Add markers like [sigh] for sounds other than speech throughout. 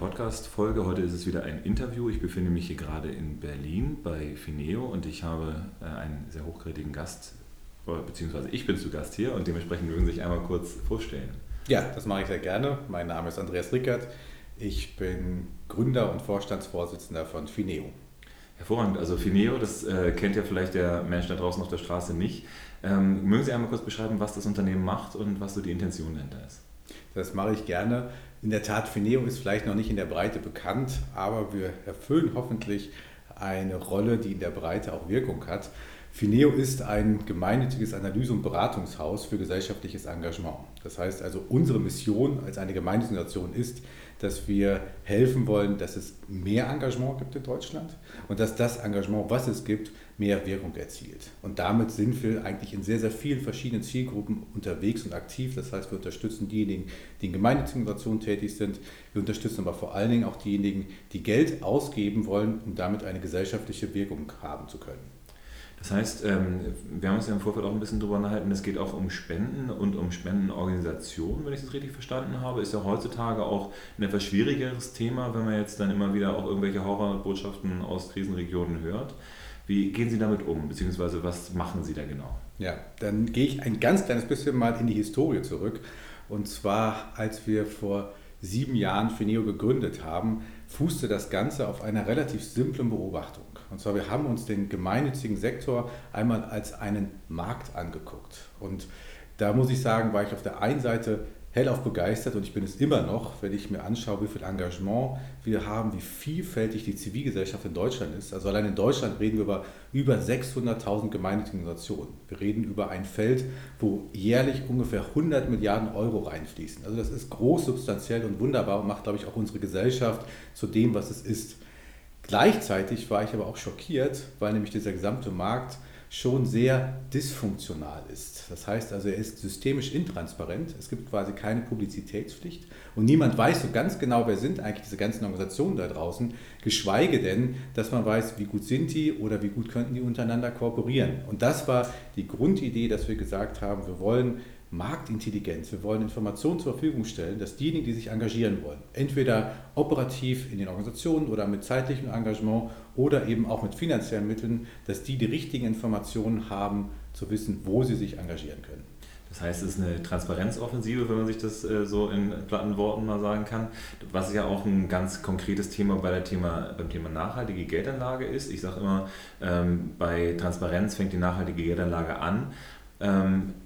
Podcast-Folge. Heute ist es wieder ein Interview. Ich befinde mich hier gerade in Berlin bei Fineo und ich habe äh, einen sehr hochkarätigen Gast, beziehungsweise ich bin zu Gast hier und dementsprechend mögen Sie sich einmal kurz vorstellen. Ja, das mache ich sehr gerne. Mein Name ist Andreas Rickert. Ich bin Gründer und Vorstandsvorsitzender von Fineo. Hervorragend. Also Fineo, das äh, kennt ja vielleicht der Mensch da draußen auf der Straße nicht. Ähm, mögen Sie einmal kurz beschreiben, was das Unternehmen macht und was so die Intention dahinter ist? Das mache ich gerne. In der Tat, Fineo ist vielleicht noch nicht in der Breite bekannt, aber wir erfüllen hoffentlich eine Rolle, die in der Breite auch Wirkung hat. Fineo ist ein gemeinnütziges Analyse- und Beratungshaus für gesellschaftliches Engagement. Das heißt also, unsere Mission als eine Gemeinnützige ist, dass wir helfen wollen, dass es mehr Engagement gibt in Deutschland und dass das Engagement, was es gibt, mehr Wirkung erzielt. Und damit sind wir eigentlich in sehr, sehr vielen verschiedenen Zielgruppen unterwegs und aktiv. Das heißt, wir unterstützen diejenigen, die in gemeinnützigen tätig sind. Wir unterstützen aber vor allen Dingen auch diejenigen, die Geld ausgeben wollen, um damit eine gesellschaftliche Wirkung haben zu können. Das heißt, ähm, wir haben uns ja im Vorfeld auch ein bisschen darüber unterhalten, es geht auch um Spenden und um Spendenorganisationen, wenn ich das richtig verstanden habe. Ist ja heutzutage auch ein etwas schwierigeres Thema, wenn man jetzt dann immer wieder auch irgendwelche Horrorbotschaften aus Krisenregionen hört. Wie gehen Sie damit um, beziehungsweise was machen Sie da genau? Ja, dann gehe ich ein ganz kleines bisschen mal in die Historie zurück. Und zwar, als wir vor sieben Jahren Fineo gegründet haben, fußte das Ganze auf einer relativ simplen Beobachtung. Und zwar, wir haben uns den gemeinnützigen Sektor einmal als einen Markt angeguckt. Und da muss ich sagen, war ich auf der einen Seite hellauf begeistert und ich bin es immer noch, wenn ich mir anschaue, wie viel Engagement wir haben, wie vielfältig die Zivilgesellschaft in Deutschland ist. Also allein in Deutschland reden wir über über 600.000 gemeinnützige Organisationen. Wir reden über ein Feld, wo jährlich ungefähr 100 Milliarden Euro reinfließen. Also das ist groß, substanziell und wunderbar und macht, glaube ich, auch unsere Gesellschaft zu dem, was es ist. Gleichzeitig war ich aber auch schockiert, weil nämlich dieser gesamte Markt schon sehr dysfunktional ist. Das heißt also, er ist systemisch intransparent, es gibt quasi keine Publizitätspflicht und niemand weiß so ganz genau, wer sind eigentlich diese ganzen Organisationen da draußen, geschweige denn, dass man weiß, wie gut sind die oder wie gut könnten die untereinander kooperieren. Und das war die Grundidee, dass wir gesagt haben, wir wollen Marktintelligenz. Wir wollen Informationen zur Verfügung stellen, dass diejenigen, die sich engagieren wollen, entweder operativ in den Organisationen oder mit zeitlichem Engagement oder eben auch mit finanziellen Mitteln, dass die die richtigen Informationen haben, zu wissen, wo sie sich engagieren können. Das heißt, es ist eine Transparenzoffensive, wenn man sich das äh, so in platten Worten mal sagen kann, was ja auch ein ganz konkretes Thema, bei der Thema beim Thema nachhaltige Geldanlage ist. Ich sage immer, ähm, bei Transparenz fängt die nachhaltige Geldanlage an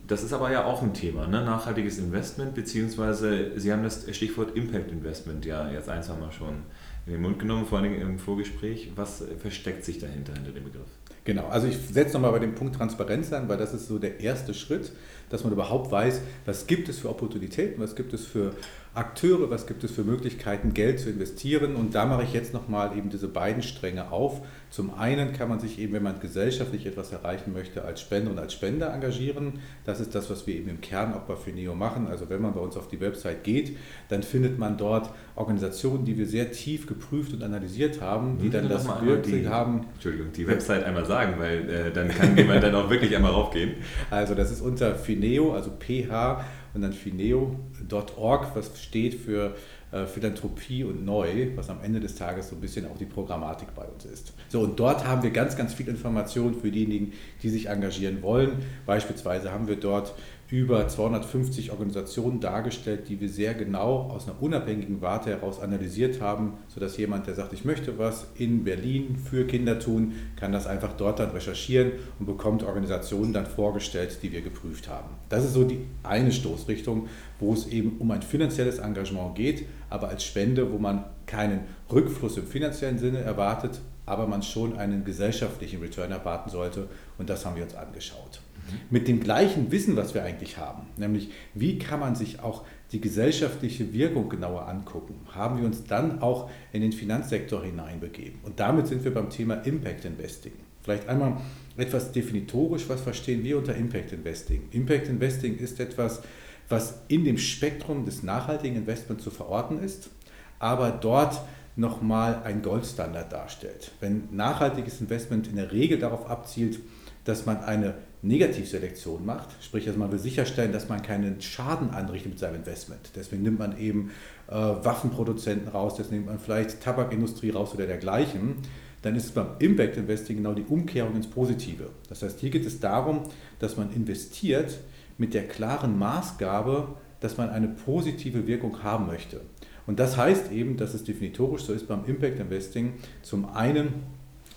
das ist aber ja auch ein Thema, ne? nachhaltiges Investment, beziehungsweise Sie haben das Stichwort Impact Investment ja jetzt ein, zwei Mal schon in den Mund genommen, vor allem im Vorgespräch. Was versteckt sich dahinter, hinter dem Begriff? Genau, also ich setze nochmal bei dem Punkt Transparenz an, weil das ist so der erste Schritt, dass man überhaupt weiß, was gibt es für Opportunitäten, was gibt es für Akteure, was gibt es für Möglichkeiten, Geld zu investieren. Und da mache ich jetzt nochmal eben diese beiden Stränge auf. Zum einen kann man sich eben, wenn man gesellschaftlich etwas erreichen möchte, als Spender und als Spender engagieren. Das ist das, was wir eben im Kern auch bei Fineo machen. Also wenn man bei uns auf die Website geht, dann findet man dort Organisationen, die wir sehr tief geprüft und analysiert haben, die dann das wirklich haben. Entschuldigung, die Website einmal sagen, weil äh, dann kann [laughs] jemand dann auch wirklich einmal raufgehen. Also das ist unter Fineo, also PH und dann fineo.org, was steht für äh, Philanthropie und Neu, was am Ende des Tages so ein bisschen auch die Programmatik bei uns ist. So, und dort haben wir ganz, ganz viel Informationen für diejenigen, die sich engagieren wollen. Beispielsweise haben wir dort über 250 Organisationen dargestellt, die wir sehr genau aus einer unabhängigen Warte heraus analysiert haben, sodass jemand, der sagt, ich möchte was in Berlin für Kinder tun, kann das einfach dort dann recherchieren und bekommt Organisationen dann vorgestellt, die wir geprüft haben. Das ist so die eine Stoßrichtung, wo es eben um ein finanzielles Engagement geht, aber als Spende, wo man keinen Rückfluss im finanziellen Sinne erwartet, aber man schon einen gesellschaftlichen Return erwarten sollte und das haben wir uns angeschaut mit dem gleichen Wissen, was wir eigentlich haben, nämlich wie kann man sich auch die gesellschaftliche Wirkung genauer angucken, haben wir uns dann auch in den Finanzsektor hineinbegeben. Und damit sind wir beim Thema Impact Investing. Vielleicht einmal etwas definitorisch, was verstehen wir unter Impact Investing? Impact Investing ist etwas, was in dem Spektrum des nachhaltigen Investments zu verorten ist, aber dort nochmal ein Goldstandard darstellt. Wenn nachhaltiges Investment in der Regel darauf abzielt, dass man eine Negativselektion macht. Sprich, also man will sicherstellen, dass man keinen Schaden anrichtet mit seinem Investment. Deswegen nimmt man eben äh, Waffenproduzenten raus, deswegen nimmt man vielleicht Tabakindustrie raus oder dergleichen. Dann ist es beim Impact Investing genau die Umkehrung ins Positive. Das heißt, hier geht es darum, dass man investiert mit der klaren Maßgabe, dass man eine positive Wirkung haben möchte. Und das heißt eben, dass es definitorisch so ist beim Impact Investing, zum einen,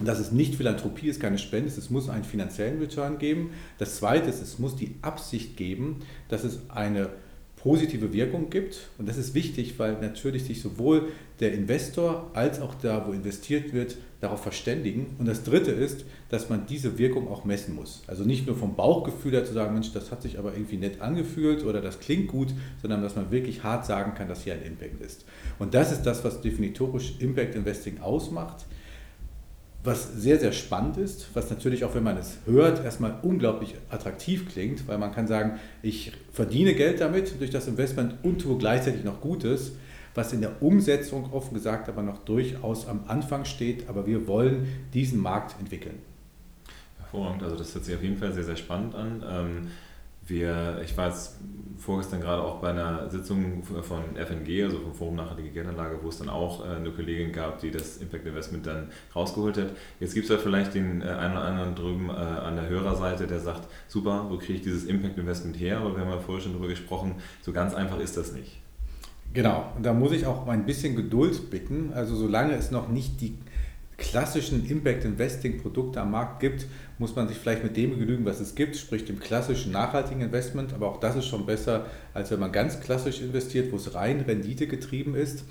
dass es nicht Philanthropie ist, keine Spende ist, es muss einen finanziellen Return geben. Das zweite ist, es muss die Absicht geben, dass es eine positive Wirkung gibt. Und das ist wichtig, weil natürlich sich sowohl der Investor als auch da, wo investiert wird, darauf verständigen. Und das Dritte ist, dass man diese Wirkung auch messen muss. Also nicht nur vom Bauchgefühl her zu sagen, Mensch, das hat sich aber irgendwie nett angefühlt oder das klingt gut, sondern dass man wirklich hart sagen kann, dass hier ein Impact ist. Und das ist das, was definitorisch Impact Investing ausmacht was sehr, sehr spannend ist, was natürlich auch, wenn man es hört, erstmal unglaublich attraktiv klingt, weil man kann sagen, ich verdiene Geld damit durch das Investment und tue gleichzeitig noch Gutes, was in der Umsetzung offen gesagt aber noch durchaus am Anfang steht, aber wir wollen diesen Markt entwickeln. Hervorragend, also das hört sich auf jeden Fall sehr, sehr spannend an. Ähm, wir, ich war jetzt vorgestern gerade auch bei einer Sitzung von FNG, also vom Forum Nachhaltige Geldanlage, wo es dann auch äh, eine Kollegin gab, die das Impact Investment dann rausgeholt hat. Jetzt gibt es ja vielleicht den äh, einen oder anderen drüben äh, an der Hörerseite, der sagt, super, wo kriege ich dieses Impact Investment her? Aber wir haben ja vorher schon darüber gesprochen, so ganz einfach ist das nicht. Genau, und da muss ich auch ein bisschen Geduld bitten. Also solange es noch nicht die klassischen Impact Investing Produkte am Markt gibt, muss man sich vielleicht mit dem genügen, was es gibt, sprich dem klassischen nachhaltigen Investment. Aber auch das ist schon besser, als wenn man ganz klassisch investiert, wo es rein Rendite getrieben ist.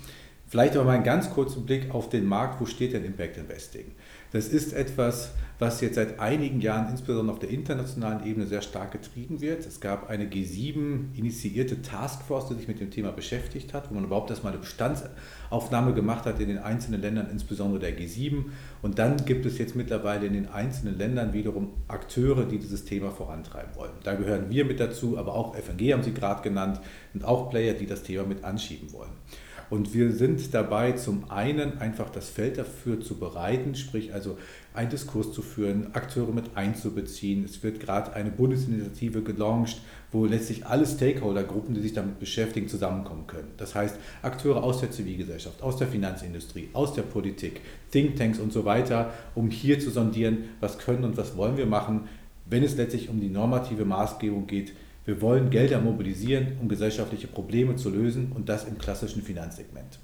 Vielleicht aber mal einen ganz kurzen Blick auf den Markt. Wo steht denn Impact Investing? Das ist etwas, was jetzt seit einigen Jahren insbesondere auf der internationalen Ebene sehr stark getrieben wird. Es gab eine G7 initiierte Taskforce, die sich mit dem Thema beschäftigt hat, wo man überhaupt erstmal eine Bestandsaufnahme gemacht hat in den einzelnen Ländern, insbesondere der G7. Und dann gibt es jetzt mittlerweile in den einzelnen Ländern wiederum Akteure, die dieses Thema vorantreiben wollen. Da gehören wir mit dazu, aber auch FNG haben Sie gerade genannt, und auch Player, die das Thema mit anschieben wollen. Und wir sind dabei, zum einen einfach das Feld dafür zu bereiten, sprich also einen Diskurs zu führen, Akteure mit einzubeziehen. Es wird gerade eine Bundesinitiative gelauncht, wo letztlich alle Stakeholdergruppen, die sich damit beschäftigen, zusammenkommen können. Das heißt, Akteure aus der Zivilgesellschaft, aus der Finanzindustrie, aus der Politik, Thinktanks und so weiter, um hier zu sondieren, was können und was wollen wir machen, wenn es letztlich um die normative Maßgebung geht, wir wollen Gelder mobilisieren, um gesellschaftliche Probleme zu lösen und das im klassischen Finanzsegment.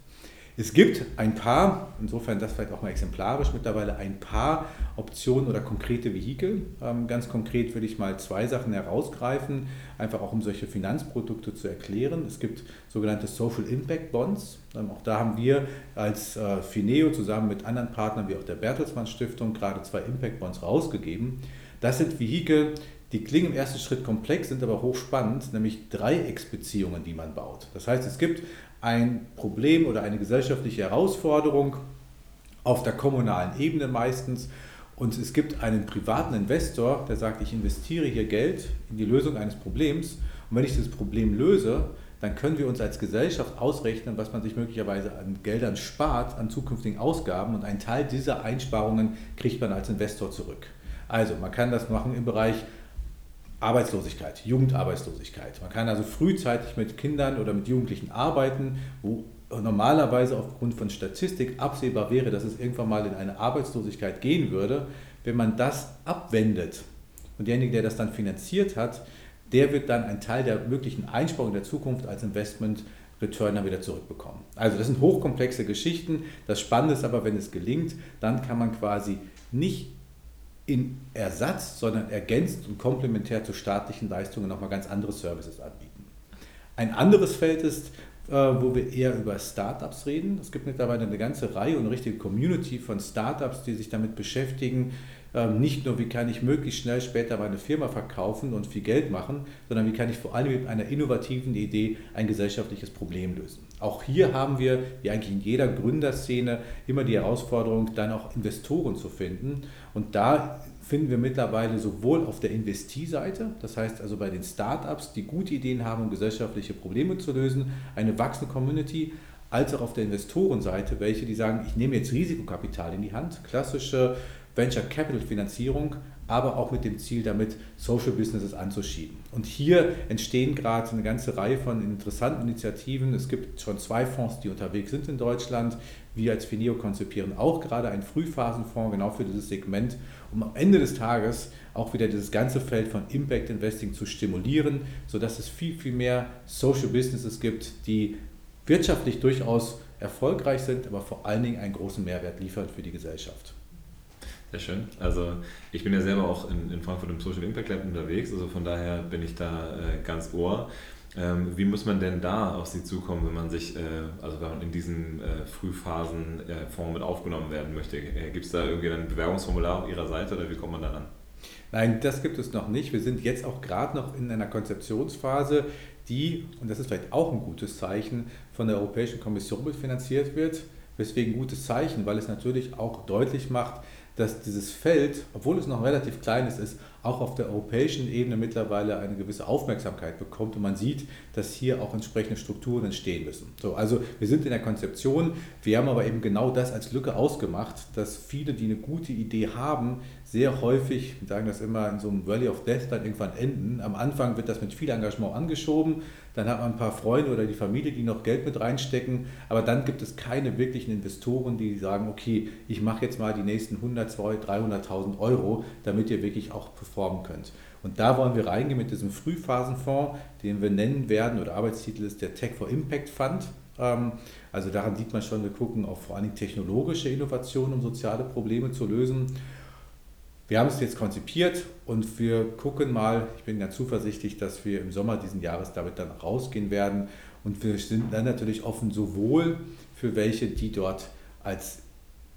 Es gibt ein paar, insofern das vielleicht auch mal exemplarisch mittlerweile, ein paar Optionen oder konkrete Vehikel. Ähm, ganz konkret würde ich mal zwei Sachen herausgreifen, einfach auch um solche Finanzprodukte zu erklären. Es gibt sogenannte Social Impact Bonds. Ähm, auch da haben wir als äh, Fineo zusammen mit anderen Partnern wie auch der Bertelsmann Stiftung gerade zwei Impact Bonds rausgegeben. Das sind Vehikel, die klingen im ersten Schritt komplex, sind aber hochspannend, nämlich Dreiecksbeziehungen, die man baut. Das heißt, es gibt ein Problem oder eine gesellschaftliche Herausforderung auf der kommunalen Ebene meistens und es gibt einen privaten Investor, der sagt, ich investiere hier Geld in die Lösung eines Problems und wenn ich dieses Problem löse, dann können wir uns als Gesellschaft ausrechnen, was man sich möglicherweise an Geldern spart, an zukünftigen Ausgaben und einen Teil dieser Einsparungen kriegt man als Investor zurück. Also man kann das machen im Bereich Arbeitslosigkeit, Jugendarbeitslosigkeit. Man kann also frühzeitig mit Kindern oder mit Jugendlichen arbeiten, wo normalerweise aufgrund von Statistik absehbar wäre, dass es irgendwann mal in eine Arbeitslosigkeit gehen würde. Wenn man das abwendet und derjenige, der das dann finanziert hat, der wird dann einen Teil der möglichen Einsparungen der Zukunft als Investment Return dann wieder zurückbekommen. Also das sind hochkomplexe Geschichten. Das Spannende ist aber, wenn es gelingt, dann kann man quasi nicht in Ersatz, sondern ergänzend und komplementär zu staatlichen Leistungen nochmal ganz andere Services anbieten. Ein anderes Feld ist, äh, wo wir eher über Startups reden. Es gibt mittlerweile eine ganze Reihe und eine richtige Community von Startups, die sich damit beschäftigen, nicht nur, wie kann ich möglichst schnell später meine Firma verkaufen und viel Geld machen, sondern wie kann ich vor allem mit einer innovativen Idee ein gesellschaftliches Problem lösen. Auch hier haben wir, wie eigentlich in jeder Gründerszene, immer die Herausforderung, dann auch Investoren zu finden. Und da finden wir mittlerweile sowohl auf der Investieseite, das heißt also bei den Startups, die gute Ideen haben, um gesellschaftliche Probleme zu lösen, eine wachsende Community, als auch auf der Investorenseite, welche die sagen, ich nehme jetzt Risikokapital in die Hand, klassische Venture Capital Finanzierung, aber auch mit dem Ziel, damit Social Businesses anzuschieben. Und hier entstehen gerade eine ganze Reihe von interessanten Initiativen. Es gibt schon zwei Fonds, die unterwegs sind in Deutschland. Wir als Fineo konzipieren auch gerade einen Frühphasenfonds genau für dieses Segment, um am Ende des Tages auch wieder dieses ganze Feld von Impact Investing zu stimulieren, sodass es viel, viel mehr Social Businesses gibt, die wirtschaftlich durchaus erfolgreich sind, aber vor allen Dingen einen großen Mehrwert liefern für die Gesellschaft. Sehr schön. Also ich bin ja selber auch in, in Frankfurt im Social Impact Lab unterwegs, also von daher bin ich da äh, ganz ohr. Ähm, wie muss man denn da auf Sie zukommen, wenn man sich, äh, also wenn man in diesen äh, Frühphasenfonds äh, mit aufgenommen werden möchte? Äh, Gibt es da irgendwie ein Bewerbungsformular auf Ihrer Seite oder wie kommt man da ran? Nein, das gibt es noch nicht. Wir sind jetzt auch gerade noch in einer Konzeptionsphase, die, und das ist vielleicht auch ein gutes Zeichen, von der Europäischen Kommission mitfinanziert wird. Weswegen gutes Zeichen, weil es natürlich auch deutlich macht, dass dieses Feld, obwohl es noch relativ klein ist, ist auch auf der europäischen Ebene mittlerweile eine gewisse Aufmerksamkeit bekommt und man sieht, dass hier auch entsprechende Strukturen entstehen müssen. So, also wir sind in der Konzeption, wir haben aber eben genau das als Lücke ausgemacht, dass viele, die eine gute Idee haben, sehr häufig, wir sagen das immer, in so einem Valley of Death dann irgendwann enden. Am Anfang wird das mit viel Engagement angeschoben, dann hat man ein paar Freunde oder die Familie, die noch Geld mit reinstecken, aber dann gibt es keine wirklichen Investoren, die sagen, okay, ich mache jetzt mal die nächsten 100, 200, 300.000 Euro, damit ihr wirklich auch performen könnt. Und da wollen wir reingehen mit diesem Frühphasenfonds, den wir nennen werden, oder Arbeitstitel ist der Tech for Impact Fund. Ähm, also daran sieht man schon, wir gucken auf vor allem technologische Innovationen, um soziale Probleme zu lösen. Wir haben es jetzt konzipiert und wir gucken mal, ich bin ganz zuversichtlich, dass wir im Sommer diesen Jahres damit dann rausgehen werden. Und wir sind dann natürlich offen sowohl für welche, die dort als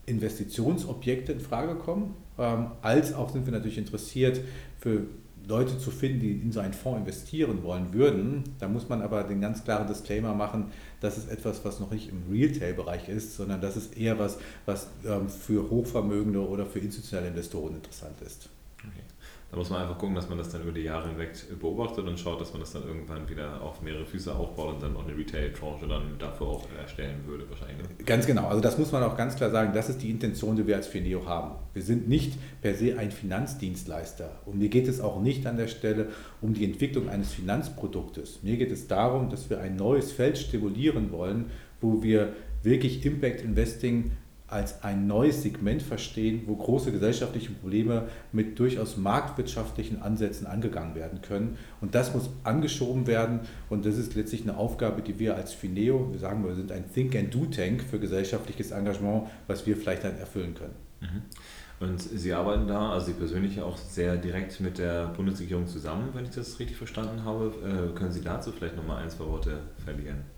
Investitionsobjekte in Frage kommen, ähm, als auch sind wir natürlich interessiert für Leute zu finden, die in so einen Fonds investieren wollen würden. Da muss man aber den ganz klaren Disclaimer machen, das ist etwas, was noch nicht im Retail-Bereich ist, sondern das ist eher was, was ähm, für Hochvermögende oder für institutionelle Investoren interessant ist. Okay. Da muss man einfach gucken, dass man das dann über die Jahre hinweg beobachtet und schaut, dass man das dann irgendwann wieder auf mehrere Füße aufbaut und dann auch eine Retail-Tranche dann dafür auch erstellen würde wahrscheinlich. Ne? Ganz genau, also das muss man auch ganz klar sagen, das ist die Intention, die wir als Fineo haben. Wir sind nicht per se ein Finanzdienstleister und mir geht es auch nicht an der Stelle um die Entwicklung eines Finanzproduktes. Mir geht es darum, dass wir ein neues Feld stimulieren wollen, wo wir wirklich Impact Investing als ein neues Segment verstehen, wo große gesellschaftliche Probleme mit durchaus marktwirtschaftlichen Ansätzen angegangen werden können. Und das muss angeschoben werden. Und das ist letztlich eine Aufgabe, die wir als Fineo, wir sagen, wir sind ein Think and Do Tank für gesellschaftliches Engagement, was wir vielleicht dann erfüllen können. Mhm. Und Sie arbeiten da, also Sie persönlich auch sehr direkt mit der Bundesregierung zusammen, wenn ich das richtig verstanden habe. Äh, können Sie dazu vielleicht nochmal ein, zwei Worte verlieren?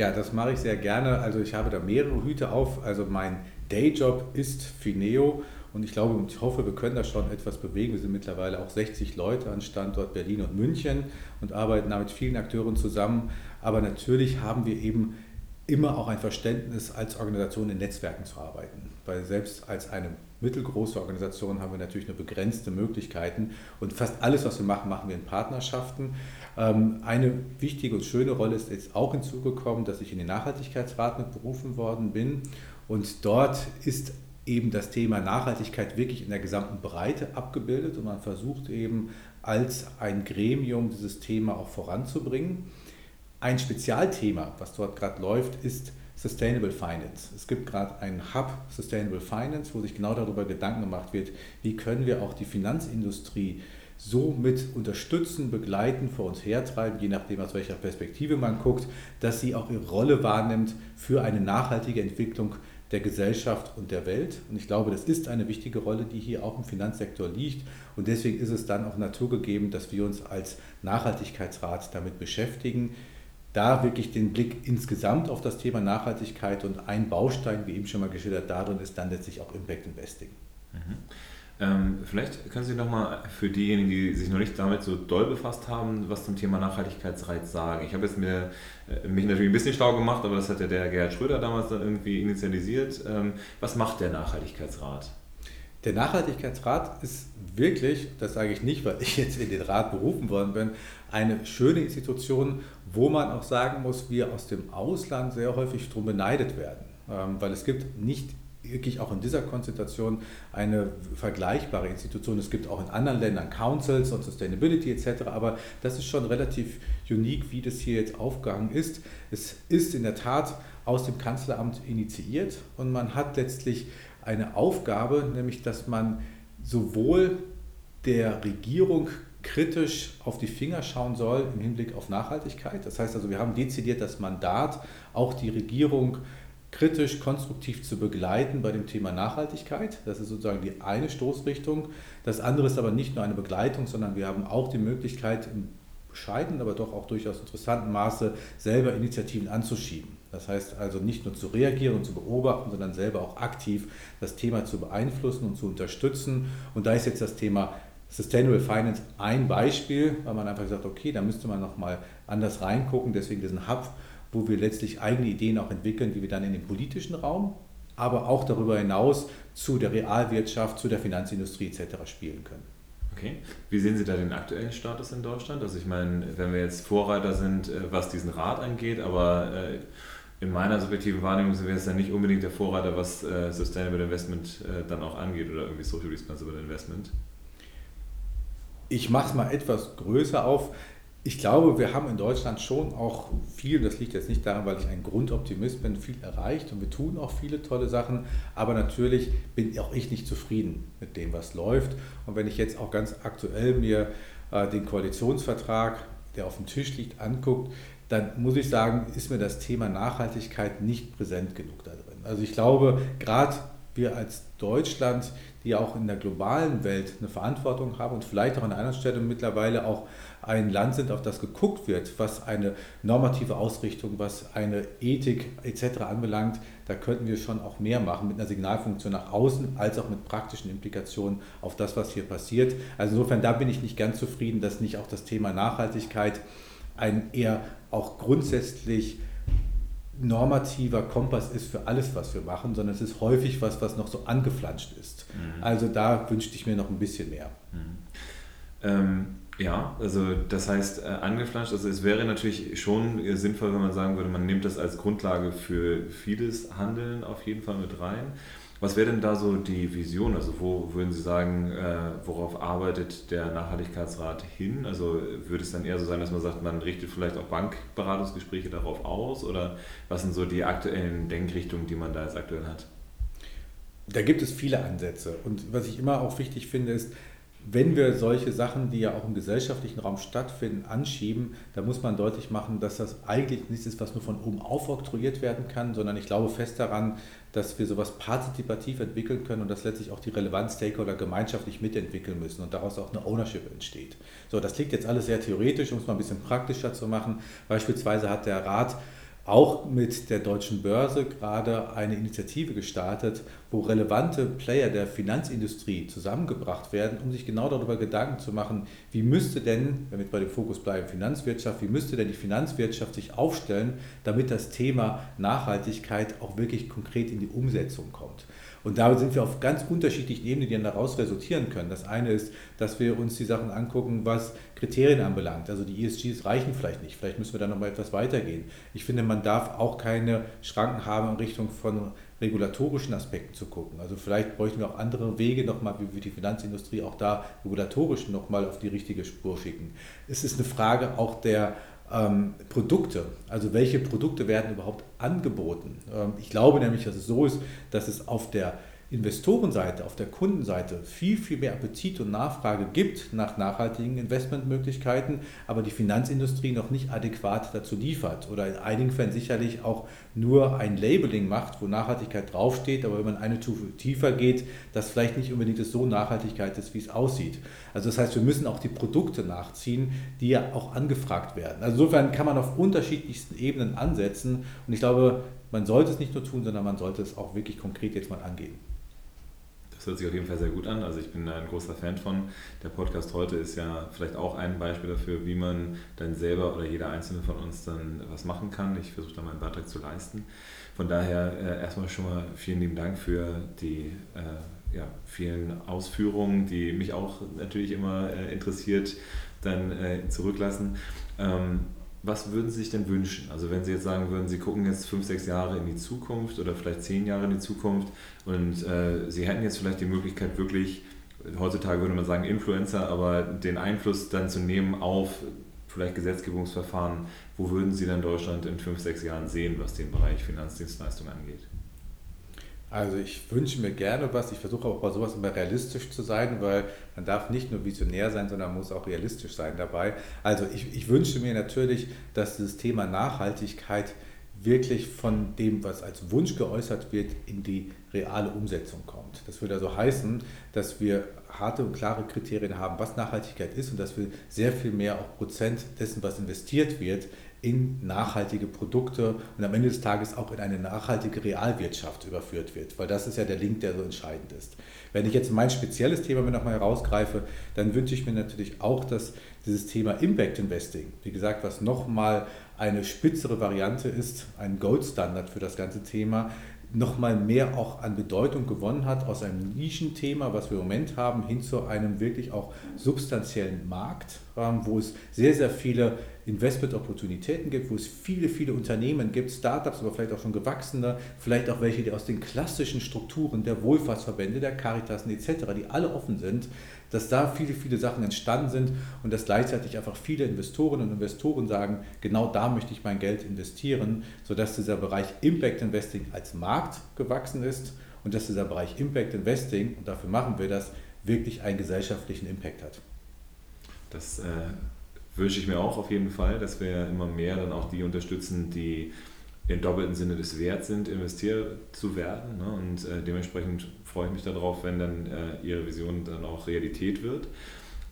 Ja, das mache ich sehr gerne. Also ich habe da mehrere Hüte auf. Also mein Dayjob ist Fineo und ich glaube und ich hoffe, wir können da schon etwas bewegen. Wir sind mittlerweile auch 60 Leute an Standort Berlin und München und arbeiten da mit vielen Akteuren zusammen. Aber natürlich haben wir eben immer auch ein Verständnis, als Organisation in Netzwerken zu arbeiten. Weil selbst als eine mittelgroße Organisation haben wir natürlich nur begrenzte Möglichkeiten und fast alles, was wir machen, machen wir in Partnerschaften. Ähm, eine wichtige und schöne Rolle ist jetzt auch hinzugekommen, dass ich in den Nachhaltigkeitsrat mit berufen worden bin. Und dort ist eben das Thema Nachhaltigkeit wirklich in der gesamten Breite abgebildet und man versucht eben als ein Gremium dieses Thema auch voranzubringen. Ein Spezialthema, was dort gerade läuft, ist Sustainable Finance. Es gibt gerade einen Hub Sustainable Finance, wo sich genau darüber Gedanken gemacht wird, wie können wir auch die Finanzindustrie so mit unterstützen, begleiten, vor uns hertreiben, je nachdem aus welcher Perspektive man guckt, dass sie auch ihre Rolle wahrnimmt für eine nachhaltige Entwicklung der Gesellschaft und der Welt. Und ich glaube, das ist eine wichtige Rolle, die hier auch im Finanzsektor liegt. Und deswegen ist es dann auch naturgegeben, dass wir uns als Nachhaltigkeitsrat damit beschäftigen, da wirklich den Blick insgesamt auf das Thema Nachhaltigkeit und ein Baustein, wie eben schon mal geschildert, darin ist dann letztlich auch Impact Investing. Mhm. Ähm, vielleicht können Sie nochmal für diejenigen, die sich noch nicht damit so doll befasst haben, was zum Thema Nachhaltigkeitsreiz sagen. Ich habe jetzt mir, äh, mich natürlich ein bisschen schlau gemacht, aber das hat ja der Gerhard Schröder damals dann irgendwie initialisiert. Ähm, was macht der Nachhaltigkeitsrat? Der Nachhaltigkeitsrat ist wirklich, das sage ich nicht, weil ich jetzt in den Rat berufen worden bin, eine schöne Institution, wo man auch sagen muss, wir aus dem Ausland sehr häufig drum beneidet werden. Ähm, weil es gibt nicht wirklich auch in dieser Konzentration eine vergleichbare Institution. Es gibt auch in anderen Ländern Councils und Sustainability etc., aber das ist schon relativ unique, wie das hier jetzt aufgegangen ist. Es ist in der Tat aus dem Kanzleramt initiiert und man hat letztlich eine Aufgabe, nämlich dass man sowohl der Regierung kritisch auf die Finger schauen soll im Hinblick auf Nachhaltigkeit. Das heißt also, wir haben dezidiert das Mandat, auch die Regierung kritisch, konstruktiv zu begleiten bei dem Thema Nachhaltigkeit. Das ist sozusagen die eine Stoßrichtung. Das andere ist aber nicht nur eine Begleitung, sondern wir haben auch die Möglichkeit, im bescheidenen, aber doch auch durchaus interessanten Maße selber Initiativen anzuschieben. Das heißt also nicht nur zu reagieren und zu beobachten, sondern selber auch aktiv das Thema zu beeinflussen und zu unterstützen. Und da ist jetzt das Thema Sustainable Finance ein Beispiel, weil man einfach sagt, okay, da müsste man nochmal anders reingucken, deswegen diesen Hub wo wir letztlich eigene Ideen auch entwickeln, die wir dann in den politischen Raum, aber auch darüber hinaus zu der Realwirtschaft, zu der Finanzindustrie etc. spielen können. Okay. Wie sehen Sie da den aktuellen Status in Deutschland? Also ich meine, wenn wir jetzt Vorreiter sind, äh, was diesen Rat angeht, aber äh, in meiner subjektiven Wahrnehmung sind wir jetzt ja nicht unbedingt der Vorreiter, was äh, Sustainable Investment dann auch angeht oder irgendwie Social Responsible Investment. Ich mache es mal etwas größer auf ich glaube, wir haben in Deutschland schon auch viel, das liegt jetzt nicht daran, weil ich ein Grundoptimist bin, viel erreicht und wir tun auch viele tolle Sachen, aber natürlich bin auch ich nicht zufrieden mit dem, was läuft. Und wenn ich jetzt auch ganz aktuell mir äh, den Koalitionsvertrag, der auf dem Tisch liegt, anguckt, dann muss ich sagen, ist mir das Thema Nachhaltigkeit nicht präsent genug da drin. Also ich glaube, gerade wir als Deutschland, die auch in der globalen Welt eine Verantwortung haben und vielleicht auch an einer Stelle mittlerweile auch ein Land sind, auf das geguckt wird, was eine normative Ausrichtung, was eine Ethik etc. anbelangt, da könnten wir schon auch mehr machen mit einer Signalfunktion nach außen, als auch mit praktischen Implikationen auf das, was hier passiert. Also insofern, da bin ich nicht ganz zufrieden, dass nicht auch das Thema Nachhaltigkeit ein eher auch grundsätzlich normativer Kompass ist für alles, was wir machen, sondern es ist häufig was, was noch so angeflanscht ist. Mhm. Also da wünschte ich mir noch ein bisschen mehr. Mhm. Ähm, ja, also das heißt äh, angeflanscht, also es wäre natürlich schon sinnvoll, wenn man sagen würde, man nimmt das als Grundlage für vieles Handeln auf jeden Fall mit rein. Was wäre denn da so die Vision? Also wo würden Sie sagen, äh, worauf arbeitet der Nachhaltigkeitsrat hin? Also würde es dann eher so sein, dass man sagt, man richtet vielleicht auch Bankberatungsgespräche darauf aus? Oder was sind so die aktuellen Denkrichtungen, die man da jetzt aktuell hat? Da gibt es viele Ansätze. Und was ich immer auch wichtig finde, ist, wenn wir solche Sachen, die ja auch im gesellschaftlichen Raum stattfinden, anschieben, dann muss man deutlich machen, dass das eigentlich nichts ist, was nur von oben aufoktroyiert werden kann, sondern ich glaube fest daran, dass wir sowas partizipativ entwickeln können und dass letztlich auch die relevanten Stakeholder gemeinschaftlich mitentwickeln müssen und daraus auch eine Ownership entsteht. So, das klingt jetzt alles sehr theoretisch, um es mal ein bisschen praktischer zu machen. Beispielsweise hat der Rat auch mit der deutschen Börse gerade eine Initiative gestartet, wo relevante Player der Finanzindustrie zusammengebracht werden, um sich genau darüber Gedanken zu machen, wie müsste denn, wenn wir bei dem Fokus bleiben, Finanzwirtschaft, wie müsste denn die Finanzwirtschaft sich aufstellen, damit das Thema Nachhaltigkeit auch wirklich konkret in die Umsetzung kommt. Und damit sind wir auf ganz unterschiedlichen Ebenen, die dann daraus resultieren können. Das eine ist, dass wir uns die Sachen angucken, was Kriterien anbelangt. Also die ESGs reichen vielleicht nicht. Vielleicht müssen wir da nochmal etwas weitergehen. Ich finde, man darf auch keine Schranken haben in Richtung von regulatorischen Aspekten zu gucken. Also vielleicht bräuchten wir auch andere Wege nochmal, wie wir die Finanzindustrie auch da regulatorisch nochmal auf die richtige Spur schicken. Es ist eine Frage auch der ähm, Produkte. Also welche Produkte werden überhaupt angeboten? Ähm, ich glaube nämlich, dass es so ist, dass es auf der Investorenseite, auf der Kundenseite viel, viel mehr Appetit und Nachfrage gibt nach nachhaltigen Investmentmöglichkeiten, aber die Finanzindustrie noch nicht adäquat dazu liefert oder in einigen Fällen sicherlich auch nur ein Labeling macht, wo Nachhaltigkeit draufsteht, aber wenn man eine Stufe tiefer geht, das vielleicht nicht unbedingt so Nachhaltigkeit ist, wie es aussieht. Also das heißt, wir müssen auch die Produkte nachziehen, die ja auch angefragt werden. Also insofern kann man auf unterschiedlichsten Ebenen ansetzen und ich glaube, man sollte es nicht nur tun, sondern man sollte es auch wirklich konkret jetzt mal angehen. Das hört sich auf jeden Fall sehr gut an. Also ich bin da ein großer Fan von. Der Podcast heute ist ja vielleicht auch ein Beispiel dafür, wie man dann selber oder jeder einzelne von uns dann was machen kann. Ich versuche da meinen Beitrag zu leisten. Von daher äh, erstmal schon mal vielen lieben Dank für die äh, ja, vielen Ausführungen, die mich auch natürlich immer äh, interessiert dann äh, zurücklassen. Ähm, was würden Sie sich denn wünschen? Also wenn Sie jetzt sagen würden, Sie gucken jetzt fünf, sechs Jahre in die Zukunft oder vielleicht zehn Jahre in die Zukunft und äh, Sie hätten jetzt vielleicht die Möglichkeit wirklich, heutzutage würde man sagen Influencer, aber den Einfluss dann zu nehmen auf vielleicht Gesetzgebungsverfahren, wo würden Sie dann Deutschland in fünf, sechs Jahren sehen, was den Bereich Finanzdienstleistung angeht? Also ich wünsche mir gerne was. Ich versuche auch bei sowas immer realistisch zu sein, weil man darf nicht nur visionär sein, sondern muss auch realistisch sein dabei. Also ich, ich wünsche mir natürlich, dass das Thema Nachhaltigkeit wirklich von dem, was als Wunsch geäußert wird, in die reale Umsetzung kommt. Das würde also heißen, dass wir harte und klare Kriterien haben, was Nachhaltigkeit ist und dass wir sehr viel mehr auch Prozent dessen, was investiert wird, in nachhaltige Produkte und am Ende des Tages auch in eine nachhaltige Realwirtschaft überführt wird, weil das ist ja der Link, der so entscheidend ist. Wenn ich jetzt mein spezielles Thema mir nochmal herausgreife, dann wünsche ich mir natürlich auch, dass dieses Thema Impact Investing, wie gesagt, was nochmal eine spitzere Variante ist, ein Goldstandard für das ganze Thema, nochmal mehr auch an Bedeutung gewonnen hat aus einem Nischenthema, was wir im Moment haben, hin zu einem wirklich auch substanziellen Markt, ähm, wo es sehr, sehr viele Investment-Opportunitäten gibt, wo es viele, viele Unternehmen gibt, Startups, aber vielleicht auch schon gewachsene, vielleicht auch welche, die aus den klassischen Strukturen der Wohlfahrtsverbände, der Caritasen etc., die alle offen sind, dass da viele, viele Sachen entstanden sind und dass gleichzeitig einfach viele Investorinnen und Investoren sagen, genau da möchte ich mein Geld investieren, sodass dieser Bereich Impact Investing als Markt gewachsen ist und dass dieser Bereich Impact Investing, und dafür machen wir das, wirklich einen gesellschaftlichen Impact hat. Das äh, wünsche ich mir auch auf jeden Fall, dass wir immer mehr dann auch die unterstützen, die im doppelten Sinne des Werts sind, investiert zu werden. Ne? Und äh, dementsprechend freue ich mich darauf, wenn dann äh, Ihre Vision dann auch Realität wird.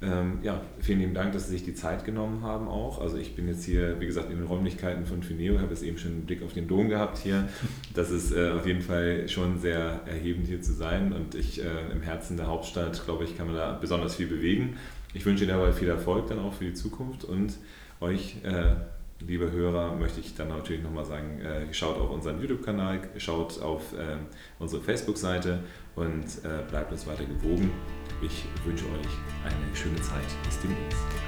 Ähm, ja, vielen lieben Dank, dass Sie sich die Zeit genommen haben auch. Also ich bin jetzt hier, wie gesagt, in den Räumlichkeiten von Fineo, habe jetzt eben schon einen Blick auf den Dom gehabt hier. Das ist äh, auf jeden Fall schon sehr erhebend hier zu sein und ich äh, im Herzen der Hauptstadt, glaube ich, kann man da besonders viel bewegen. Ich wünsche Ihnen dabei viel Erfolg dann auch für die Zukunft und euch äh, liebe Hörer, möchte ich dann natürlich nochmal sagen, äh, schaut auf unseren YouTube-Kanal, schaut auf äh, unsere Facebook-Seite und äh, bleibt uns weiter gewogen. Ich wünsche euch eine schöne Zeit. Bis demnächst.